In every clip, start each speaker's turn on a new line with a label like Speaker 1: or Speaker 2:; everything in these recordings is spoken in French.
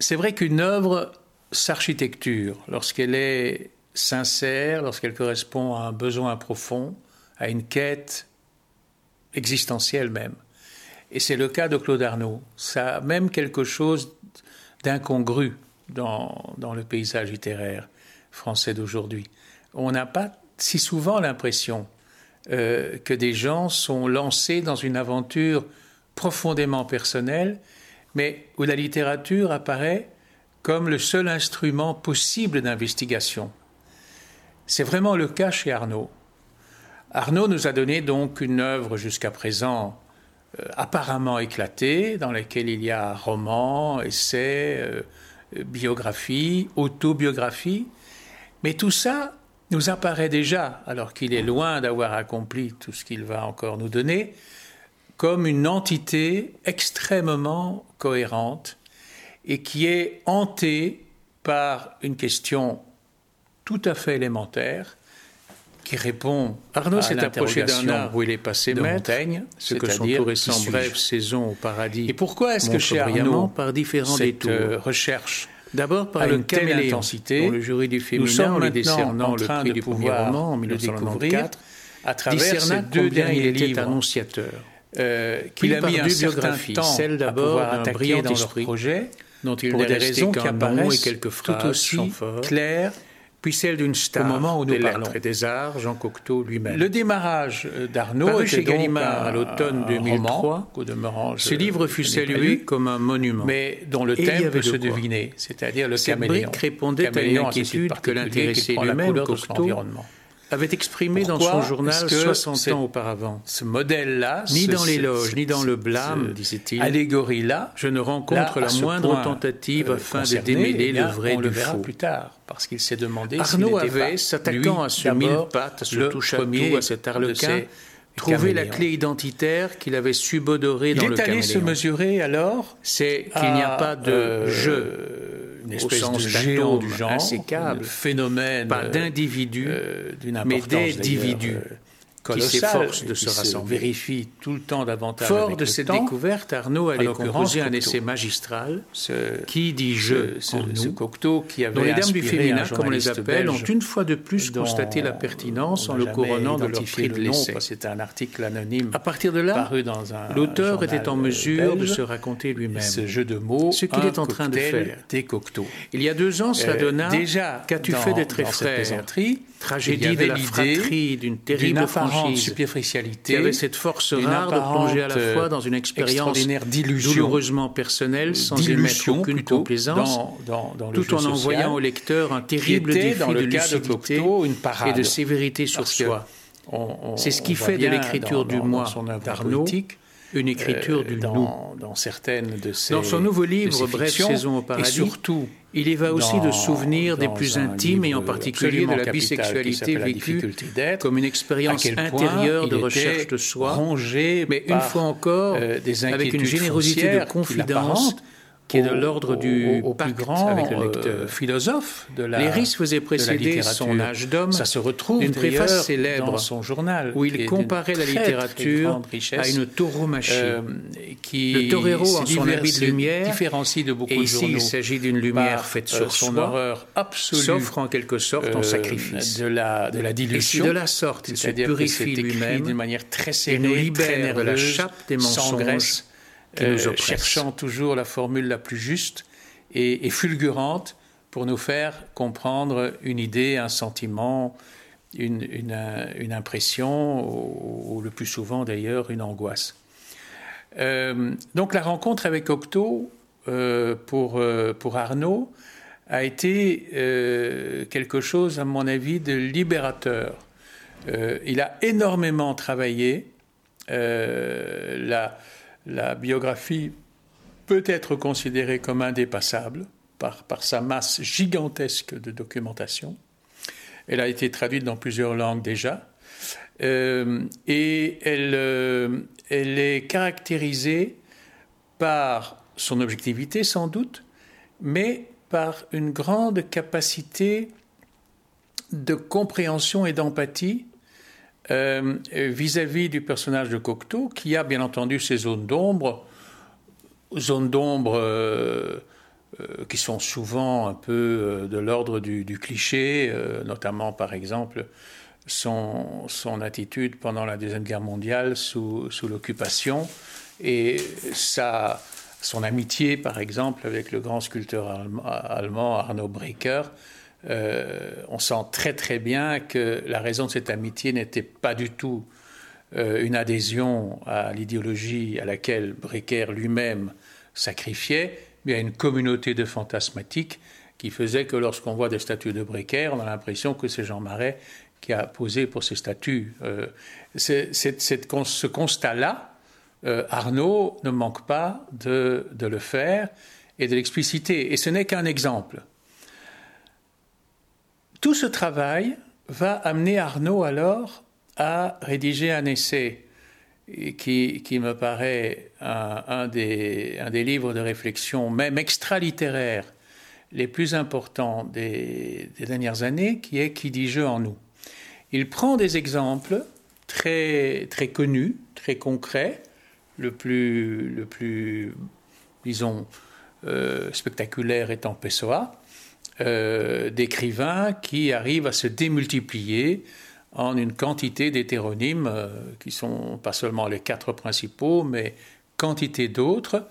Speaker 1: C'est vrai qu'une œuvre s'architecture lorsqu'elle est sincère, lorsqu'elle correspond à un besoin profond, à une quête existentielle même. Et c'est le cas de Claude Arnaud. Ça a même quelque chose d'incongru dans, dans le paysage littéraire français d'aujourd'hui. On n'a pas si souvent l'impression euh, que des gens sont lancés dans une aventure profondément personnelle, mais où la littérature apparaît comme le seul instrument possible d'investigation. C'est vraiment le cas chez Arnaud. Arnaud nous a donné donc une œuvre jusqu'à présent euh, apparemment éclatée, dans laquelle il y a romans, essais, euh, biographie, autobiographie, mais tout ça nous apparaît déjà, alors qu'il est loin d'avoir accompli tout ce qu'il va encore nous donner, comme une entité extrêmement cohérente et qui est hantée par une question tout à fait élémentaire qui répond
Speaker 2: Arnaud s'est approché d'un arbre où il est passé
Speaker 1: de
Speaker 2: maître,
Speaker 1: Montaigne,
Speaker 2: ce que son tout récent brève saison au paradis.
Speaker 1: Et pourquoi est-ce que chez Arnaud,
Speaker 2: par différents
Speaker 1: cette
Speaker 2: détours
Speaker 1: euh, recherche
Speaker 2: D'abord par le
Speaker 1: une telle intensité,
Speaker 2: dont le jury du
Speaker 1: nous
Speaker 2: féminin,
Speaker 1: sommes
Speaker 2: en lui
Speaker 1: maintenant
Speaker 2: décernant
Speaker 1: en
Speaker 2: le
Speaker 1: train
Speaker 2: prix
Speaker 1: de
Speaker 2: du
Speaker 1: pouvoir
Speaker 2: roman en
Speaker 1: le
Speaker 2: 1994,
Speaker 1: découvrir à travers ces deux derniers livres
Speaker 2: annonciateur.
Speaker 1: Euh, qu'il a mis un certain temps
Speaker 2: celle
Speaker 1: à
Speaker 2: d'abord
Speaker 1: pouvoir
Speaker 2: d'un
Speaker 1: attaquer dans leur projet,
Speaker 2: dont il
Speaker 1: pour des raisons qui
Speaker 2: et
Speaker 1: apparaissent
Speaker 2: quelques
Speaker 1: tout aussi claires
Speaker 2: puis celle d'une star
Speaker 1: au moment où nous
Speaker 2: des
Speaker 1: parlons.
Speaker 2: lettres et des arts, Jean Cocteau lui-même.
Speaker 1: Le démarrage euh, d'Arnaud
Speaker 2: chez
Speaker 1: donc
Speaker 2: Gallimard à l'automne
Speaker 1: un
Speaker 2: 2003,
Speaker 1: roman je-
Speaker 2: Ce livre fut salué
Speaker 1: lu,
Speaker 2: comme un monument.
Speaker 1: mais dont le
Speaker 2: Et
Speaker 1: thème peut se deviner, c'est-à-dire le
Speaker 2: Cette
Speaker 1: caméléon.
Speaker 2: répondait à une
Speaker 1: Caméléon a ce
Speaker 2: inquiétude
Speaker 1: site
Speaker 2: que l'intéressé lui-même, Cocteau. Avait exprimé dans son journal
Speaker 1: est-ce que
Speaker 2: 60
Speaker 1: c'est-
Speaker 2: ans auparavant.
Speaker 1: Ce modèle-là,
Speaker 2: Ni dans l'éloge, ni dans le blâme, disait-il,
Speaker 1: allégorie-là,
Speaker 2: je ne rencontre
Speaker 1: là, à
Speaker 2: la moindre tentative
Speaker 1: euh,
Speaker 2: afin de démêler
Speaker 1: eh bien,
Speaker 2: le vrai
Speaker 1: on le
Speaker 2: du
Speaker 1: verra
Speaker 2: faux.
Speaker 1: plus tard, parce qu'il s'est demandé
Speaker 2: Arnaud avait, s'attaquant à ce mille pattes, à ce
Speaker 1: le
Speaker 2: touche-à-tout,
Speaker 1: premier
Speaker 2: à cet arlequin, trouvé la clé identitaire qu'il avait subodorer dans
Speaker 1: Il
Speaker 2: le
Speaker 1: est allé se mesurer alors
Speaker 2: C'est qu'il n'y a
Speaker 1: à,
Speaker 2: pas de
Speaker 1: euh,
Speaker 2: jeu,
Speaker 1: une
Speaker 2: au
Speaker 1: espèce
Speaker 2: sens
Speaker 1: de géant du genre,
Speaker 2: insécable,
Speaker 1: phénomène,
Speaker 2: pas
Speaker 1: euh,
Speaker 2: d'individus,
Speaker 1: euh,
Speaker 2: mais
Speaker 1: importance d'ailleurs, euh,
Speaker 2: qui de se rassembler.
Speaker 1: vérifie tout le temps davantage
Speaker 2: Fort
Speaker 1: avec
Speaker 2: de cette
Speaker 1: temps.
Speaker 2: découverte, Arnaud allait composer un
Speaker 1: Cocteau.
Speaker 2: essai magistral
Speaker 1: Ce,
Speaker 2: qui dit je
Speaker 1: ce,
Speaker 2: en
Speaker 1: ce
Speaker 2: nous,
Speaker 1: Cocteau qui avait
Speaker 2: dont les dames du féminin, comme on les appelle, ont une fois de plus constaté la pertinence en le couronnant de leur prix de l'essai.
Speaker 1: C'était un article anonyme
Speaker 2: À partir de là, l'auteur était en mesure de se raconter lui-même.
Speaker 1: ce jeu de mots,
Speaker 2: Ce qu'il est en train de faire.
Speaker 1: des Cocteaux.
Speaker 2: Il y a deux ans, cela
Speaker 1: Euh,
Speaker 2: donna
Speaker 1: déjà
Speaker 2: Qu'as-tu fait des très
Speaker 1: dans
Speaker 2: Tragédie de la fratrie, d'une terrible franchise,
Speaker 1: superficialité,
Speaker 2: qui avait cette force rare de plonger à la fois dans une expérience
Speaker 1: extraordinaire d'illusion,
Speaker 2: douloureusement personnelle, sans émettre aucune
Speaker 1: plutôt,
Speaker 2: complaisance,
Speaker 1: dans, dans, dans
Speaker 2: tout en
Speaker 1: social,
Speaker 2: envoyant au lecteur un terrible défi
Speaker 1: dans le
Speaker 2: de
Speaker 1: cas de
Speaker 2: lucidité
Speaker 1: Cocteau, une
Speaker 2: et de sévérité sur soi. C'est ce qui fait de l'écriture
Speaker 1: dans-
Speaker 2: du
Speaker 1: dans-
Speaker 2: moi
Speaker 1: dans
Speaker 2: d'Arnaud une écriture
Speaker 1: euh,
Speaker 2: du nous.
Speaker 1: dans, dans certaines de ses
Speaker 2: Dans son nouveau livre, Bref saison au
Speaker 1: et
Speaker 2: paradis,
Speaker 1: surtout
Speaker 2: Il y va aussi
Speaker 1: dans-
Speaker 2: de souvenirs des plus intimes et en particulier de la bisexualité vécue comme une expérience intérieure de recherche de soi,
Speaker 1: rongé
Speaker 2: mais une fois encore
Speaker 1: euh, des
Speaker 2: avec une générosité de confidence qui est de l'ordre du
Speaker 1: au plus grand
Speaker 2: avec le
Speaker 1: euh,
Speaker 2: lecteur.
Speaker 1: philosophe de la la
Speaker 2: précéder son âge d'homme
Speaker 1: Ça se retrouve
Speaker 2: d'une préface célèbre
Speaker 1: dans son journal
Speaker 2: où il comparait la
Speaker 1: très, très
Speaker 2: littérature à une tauromachie.
Speaker 1: euh, qui
Speaker 2: Le torero en son habit de lumière,
Speaker 1: différencie de beaucoup
Speaker 2: et
Speaker 1: de
Speaker 2: ici
Speaker 1: journaux
Speaker 2: il s'agit d'une lumière faite
Speaker 1: euh,
Speaker 2: sur
Speaker 1: son
Speaker 2: soi,
Speaker 1: horreur absolue
Speaker 2: s'offre en quelque sorte en sacrifice.
Speaker 1: de la de la
Speaker 2: Et si
Speaker 1: dilution
Speaker 2: de la sorte il se purifie lui-même
Speaker 1: d'une manière très
Speaker 2: et
Speaker 1: très
Speaker 2: libère de la chape des
Speaker 1: sans
Speaker 2: mensonges
Speaker 1: euh, cherchant toujours la formule la plus juste et, et fulgurante pour nous faire comprendre une idée, un sentiment, une, une, euh, une impression, ou, ou le plus souvent d'ailleurs une angoisse. Euh, donc la rencontre avec Cocteau euh, pour, pour Arnaud a été quelque chose, à mon avis, de libérateur. Il a énormément travaillé. La, la biographie peut être considérée comme indépassable par, sa masse gigantesque de documentation. Elle a été traduite dans plusieurs langues déjà. Euh, et euh, elle est caractérisée par son objectivité sans doute, mais par une grande capacité de compréhension et d'empathie euh, vis-à-vis du personnage de Cocteau, qui a bien entendu ses zones d'ombre, zones d'ombre euh, qui sont souvent un peu de l'ordre du, cliché, notamment par exemple son, son, attitude pendant la Deuxième Guerre mondiale sous, sous l'occupation et sa, son amitié par exemple avec le grand sculpteur allemand Arno Breker. On sent très très bien que la raison de cette amitié n'était pas du tout euh, une adhésion à l'idéologie à laquelle Breker lui-même sacrifiait, mais à une communauté de fantasmatiques qui faisait que lorsqu'on voit des statues de Breker, on a l'impression que c'est Jean Marais qui a posé pour ces statues. Euh, ce constat-là, euh, Arnaud ne manque pas de, de le faire et de l'expliciter. Et ce n'est qu'un exemple. Tout ce travail va amener Arnaud alors a rédigé un essai qui, me paraît un, des, livres de réflexion, même extra-littéraires, les plus importants des, dernières années, qui est Qui dit jeu en nous. Il prend des exemples très, très connus, très concrets, le plus, le plus disons, euh, spectaculaire étant Pessoa, euh, d'écrivains qui arrivent à se démultiplier en une quantité d'hétéronymes euh, qui sont pas seulement les quatre principaux, mais quantité d'autres,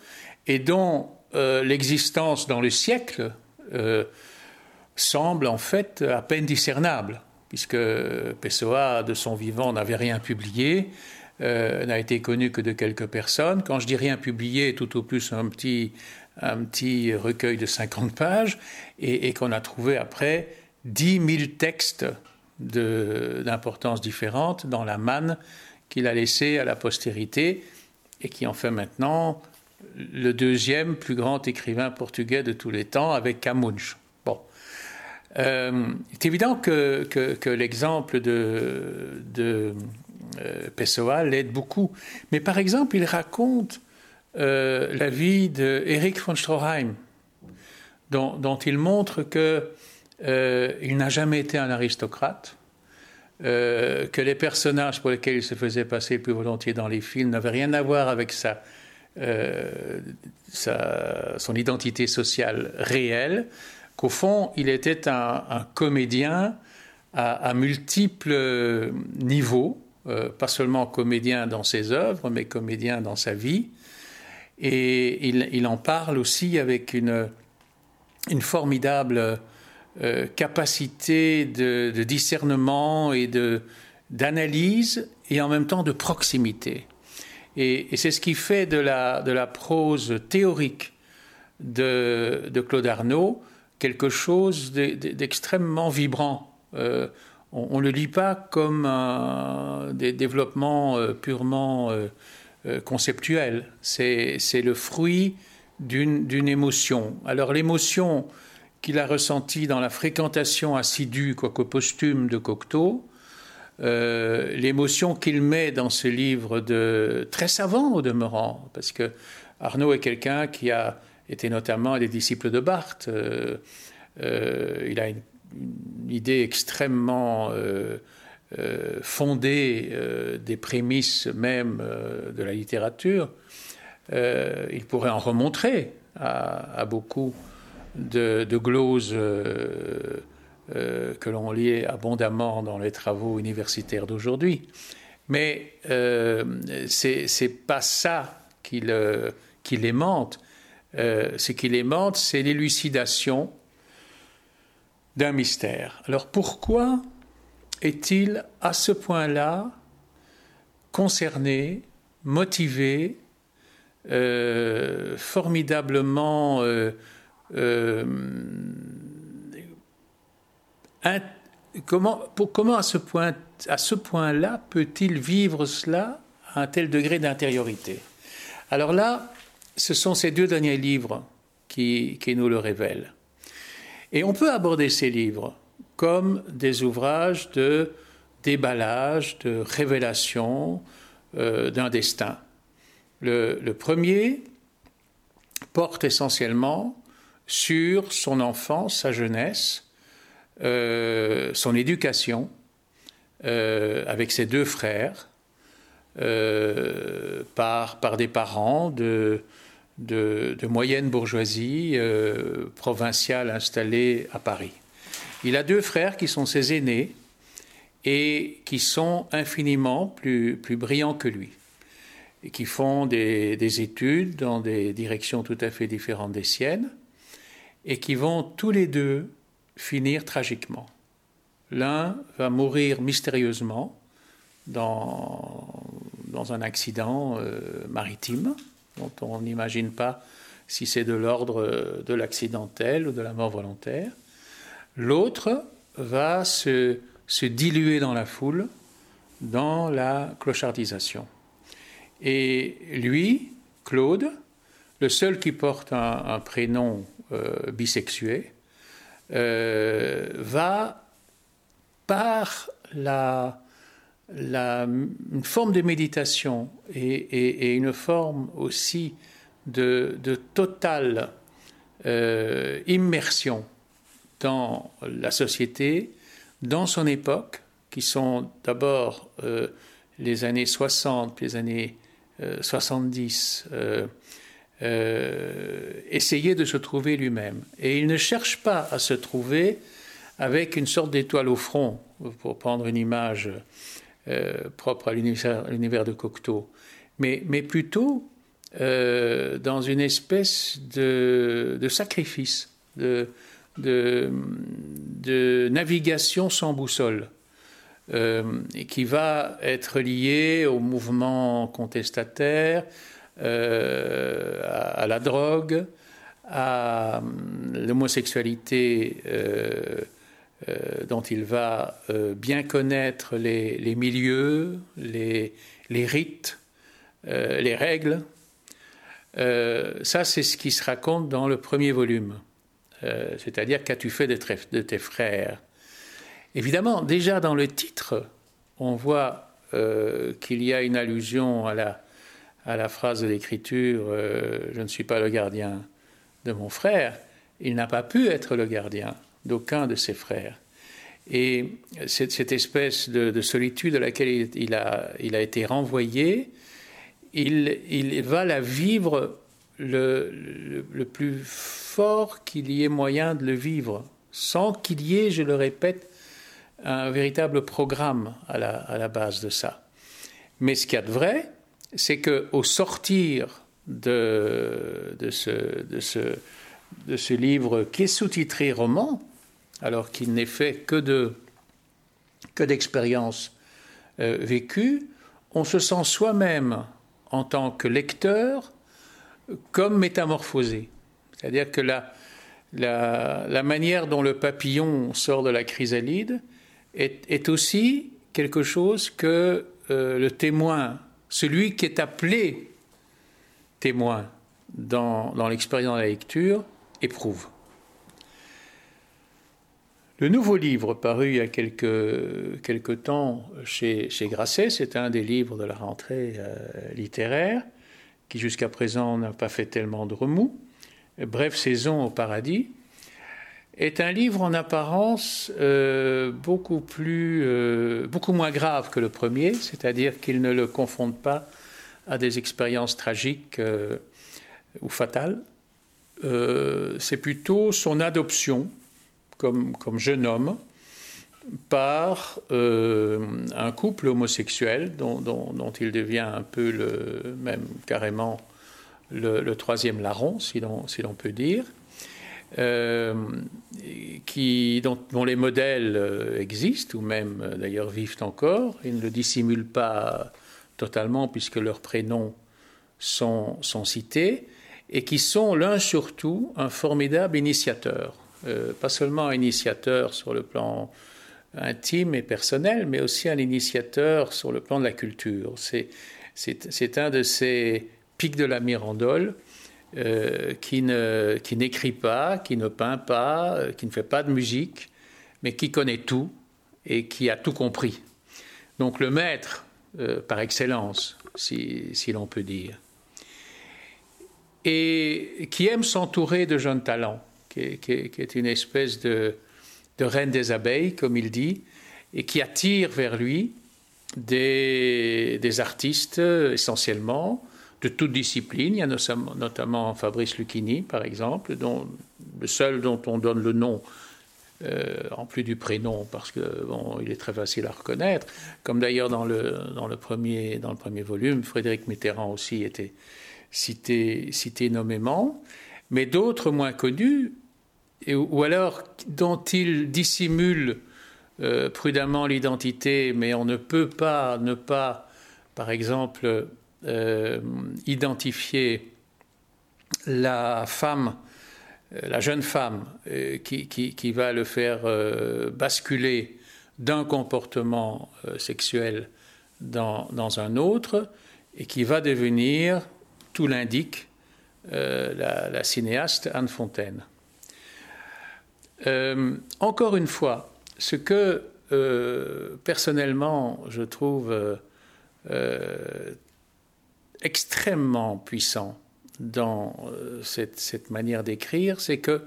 Speaker 1: et dont euh, l'existence dans le siècle semble en fait à peine discernable, puisque Pessoa, de son vivant, n'avait rien publié, n'a été connu que de quelques personnes. Quand je dis rien publié, tout au plus un petit, un petit recueil de 50 pages, et, qu'on a trouvé après 10 000 textes d'importance différente dans la manne qu'il a laissée à la postérité et qui en fait maintenant le deuxième plus grand écrivain portugais de tous les temps avec Camões. Bon. Euh, c'est évident que, que, l'exemple de, de euh, Pessoa l'aide beaucoup. Mais par exemple, il raconte euh, la vie d'Eric von Stroheim, dont, il montre que euh, n'a jamais été un aristocrate, euh, que les personnages pour lesquels il se faisait passer plus volontiers dans les films n'avaient rien à voir avec sa, son identité sociale réelle, qu'au fond, il était un, comédien à, multiples niveaux, pas seulement comédien dans ses œuvres, mais comédien dans sa vie. Et il, en parle aussi avec une, formidable euh, capacité de, discernement et d'analyse et en même temps de proximité. Et, c'est ce qui fait de la, de la prose théorique de, de, Claude Arnaud quelque chose d'extrêmement vibrant. Euh, on ne le lit pas comme un, des développements euh, purement conceptuels. C'est le fruit d'une émotion. Alors l'émotion, qu'il a ressenti dans la fréquentation assidue, quoique posthume, de Cocteau, euh, l'émotion qu'il met dans ce livre de très savant au demeurant, parce que Arnaud est quelqu'un qui a été notamment des disciples de Barthes. Euh, euh, il a une, idée extrêmement fondée des prémices même de la littérature. il pourrait en remontrer à, beaucoup de, de gloses euh, euh, que l'on lit abondamment dans les travaux universitaires d'aujourd'hui. Mais euh, c'est pas ça qui, le. Euh, ce qui l'aimante, c'est l'élucidation d'un mystère. Alors pourquoi est-il à ce point-là concerné, motivé, formidablement euh, comment, pour, comment à ce point, à ce point-là peut-il vivre cela à un tel degré d'intériorité? Alors là, ce sont ces deux derniers livres qui, qui, nous le révèlent. Et on peut aborder ces livres comme des ouvrages de déballage, de révélation euh, d'un destin. Le, premier porte essentiellement sur son enfance, sa jeunesse, euh, son éducation euh, avec ses deux frères, par, des parents de, de, moyenne bourgeoisie provinciale installée à Paris. Il a deux frères qui sont ses aînés et qui sont infiniment plus, plus brillants que lui et qui font des, des, études dans des directions tout à fait différentes des siennes et qui vont tous les deux finir tragiquement. L'un va mourir mystérieusement dans, dans un accident euh, maritime dont on n'imagine pas si c'est de l'ordre de l'accidentel ou de la mort volontaire. L'autre va se, diluer dans la foule dans la clochardisation. Et lui, Claude, le seul qui porte un, prénom euh, bisexué, euh, va par la, une forme de méditation et, une forme aussi de, totale euh, immersion dans la société, dans son époque, qui sont d'abord euh, les années 60, les années 70, euh, essayer de se trouver lui-même. Et il ne cherche pas à se trouver avec une sorte d'étoile au front, pour prendre une image euh, propre à l'univers de Cocteau, mais, plutôt euh, dans une espèce de, de sacrifice, de, de, navigation sans boussole. Euh, qui va être lié au mouvement contestataire, euh, à, la drogue, à l'homosexualité euh, dont il va bien connaître les, milieux, les, rites, les règles. ça, c'est ce qui se raconte dans le premier volume. C'est-à-dire, qu'as-tu fait de, tes frères? Évidemment, déjà dans le titre, on voit qu'il y a une allusion à la, phrase de l'écriture Je ne suis pas le gardien de mon frère. Il n'a pas pu être le gardien d'aucun de ses frères. Et cette, espèce de, solitude à laquelle il, a, été renvoyé, il va la vivre le, le, plus fort qu'il y ait moyen de le vivre, sans qu'il y ait, je le répète, un véritable programme à la, à la base de ça. Mais ce qu'il y a de vrai, c'est qu'au sortir de, de, ce, de, ce, de ce livre qui est sous-titré roman, alors qu'il n'est fait que de que d'expériences euh, vécues, on se sent soi-même en tant que lecteur comme métamorphosé. C'est-à-dire que la, la, manière dont le papillon sort de la chrysalide est, aussi quelque chose que euh, le témoin, celui qui est appelé témoin dans, dans l'expérience de la lecture, éprouve. Le nouveau livre paru il y a quelques, quelques temps chez, chez Grasset, c'est un des livres de la rentrée euh, littéraire, qui jusqu'à présent n'a pas fait tellement de remous. Bref saison au paradis est un livre en apparence euh, euh, beaucoup moins grave que le premier, c'est-à-dire qu'il ne le confronte pas à des expériences tragiques ou fatales. c'est plutôt son adoption comme, jeune homme par euh, un couple homosexuel dont, il devient un peu le, même carrément le, troisième larron, si l'on peut dire, euh, qui, dont, dont, les modèles euh, existent ou même d'ailleurs vivent encore. Ils ne le dissimulent pas totalement puisque leurs prénoms sont, sont cités et qui sont l'un surtout un formidable initiateur. Pas seulement initiateur sur le plan intime et personnel, mais aussi un initiateur sur le plan de la culture. C'est un de ces pics de la Mirandole euh, qui n'écrit pas, qui ne peint pas, euh, qui ne fait pas de musique, mais qui connaît tout et qui a tout compris. Donc le maître par excellence, si, si l'on peut dire. Et qui aime s'entourer de jeunes talents qui est, une espèce de, reine des abeilles, comme il dit, et qui attire vers lui des, artistes essentiellement, de toute discipline. Il y a notamment Fabrice Lucchini, par exemple, dont, le seul dont on donne le nom euh, en plus du prénom, parce que bon, il est très facile à reconnaître. Comme d'ailleurs dans le, dans, le premier, dans le premier volume, Frédéric Mitterrand aussi était cité, cité nommément, mais d'autres moins connus, ou alors dont il dissimule euh, prudemment l'identité, mais on ne peut pas ne pas, par exemple, euh, identifier la femme, euh, la jeune femme qui, qui, va le faire basculer d'un comportement sexuel dans, dans, un autre et qui va devenir, tout l'indique, la, cinéaste Anne Fontaine. Encore une fois, ce que euh, personnellement je trouve euh, euh, extrêmement puissant dans cette, manière d'écrire, c'est que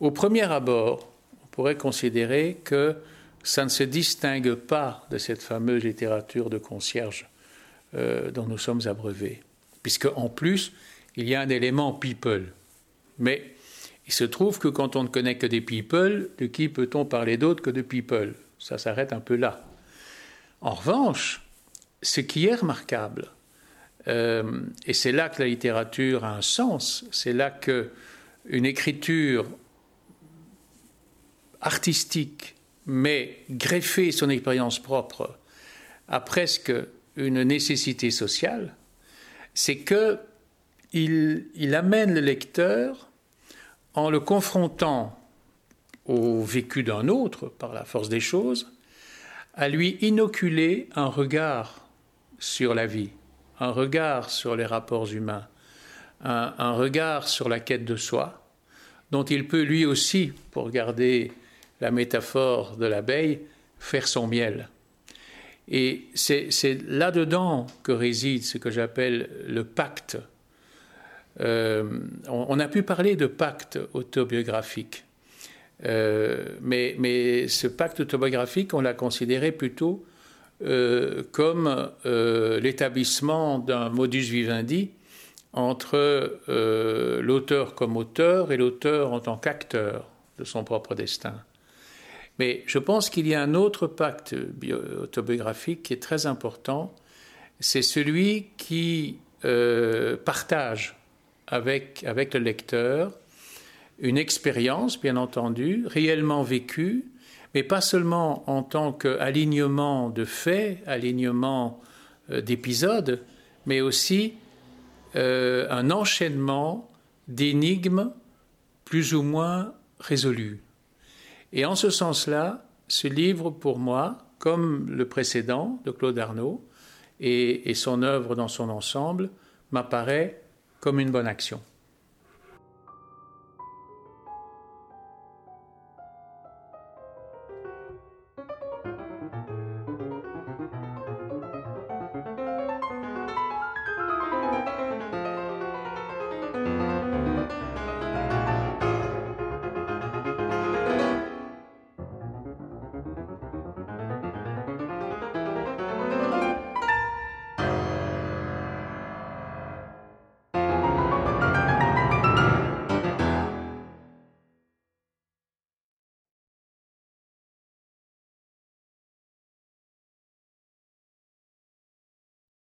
Speaker 1: au premier abord, on pourrait considérer que ça ne se distingue pas de cette fameuse littérature de concierge dont nous sommes abreuvés, puisque en plus il y a un élément people. Mais il se trouve que quand on ne connaît que des people, de qui peut-on parler d'autre que de people? Ça s'arrête un peu là. En revanche, ce qui est remarquable, euh, et c'est là que la littérature a un sens, c'est là que une écriture artistique, mais greffée son expérience propre, a presque une nécessité sociale, c'est que il amène le lecteur en le confrontant au vécu d'un autre par la force des choses, à lui inoculer un regard sur la vie, un regard sur les rapports humains, un, regard sur la quête de soi, dont il peut lui aussi, pour garder la métaphore de l'abeille, faire son miel. Et c'est là-dedans que réside ce que j'appelle le pacte euh, on, a pu parler de pacte autobiographique, euh, mais, ce pacte autobiographique, on l'a considéré plutôt euh, comme l'établissement d'un modus vivendi entre l'auteur comme auteur et l'auteur en tant qu'acteur de son propre destin. Mais je pense qu'il y a un autre pacte autobiographique qui est très important, c'est celui qui partage avec, avec le lecteur une expérience, bien entendu, réellement vécue, mais pas seulement en tant qu'alignement de faits, alignement euh, d'épisodes, mais aussi euh, un enchaînement d'énigmes plus ou moins résolues. Et en ce sens-là, ce livre, pour moi, comme le précédent de Claude Arnaud et, et son œuvre dans son ensemble, m'apparaît comme une bonne action.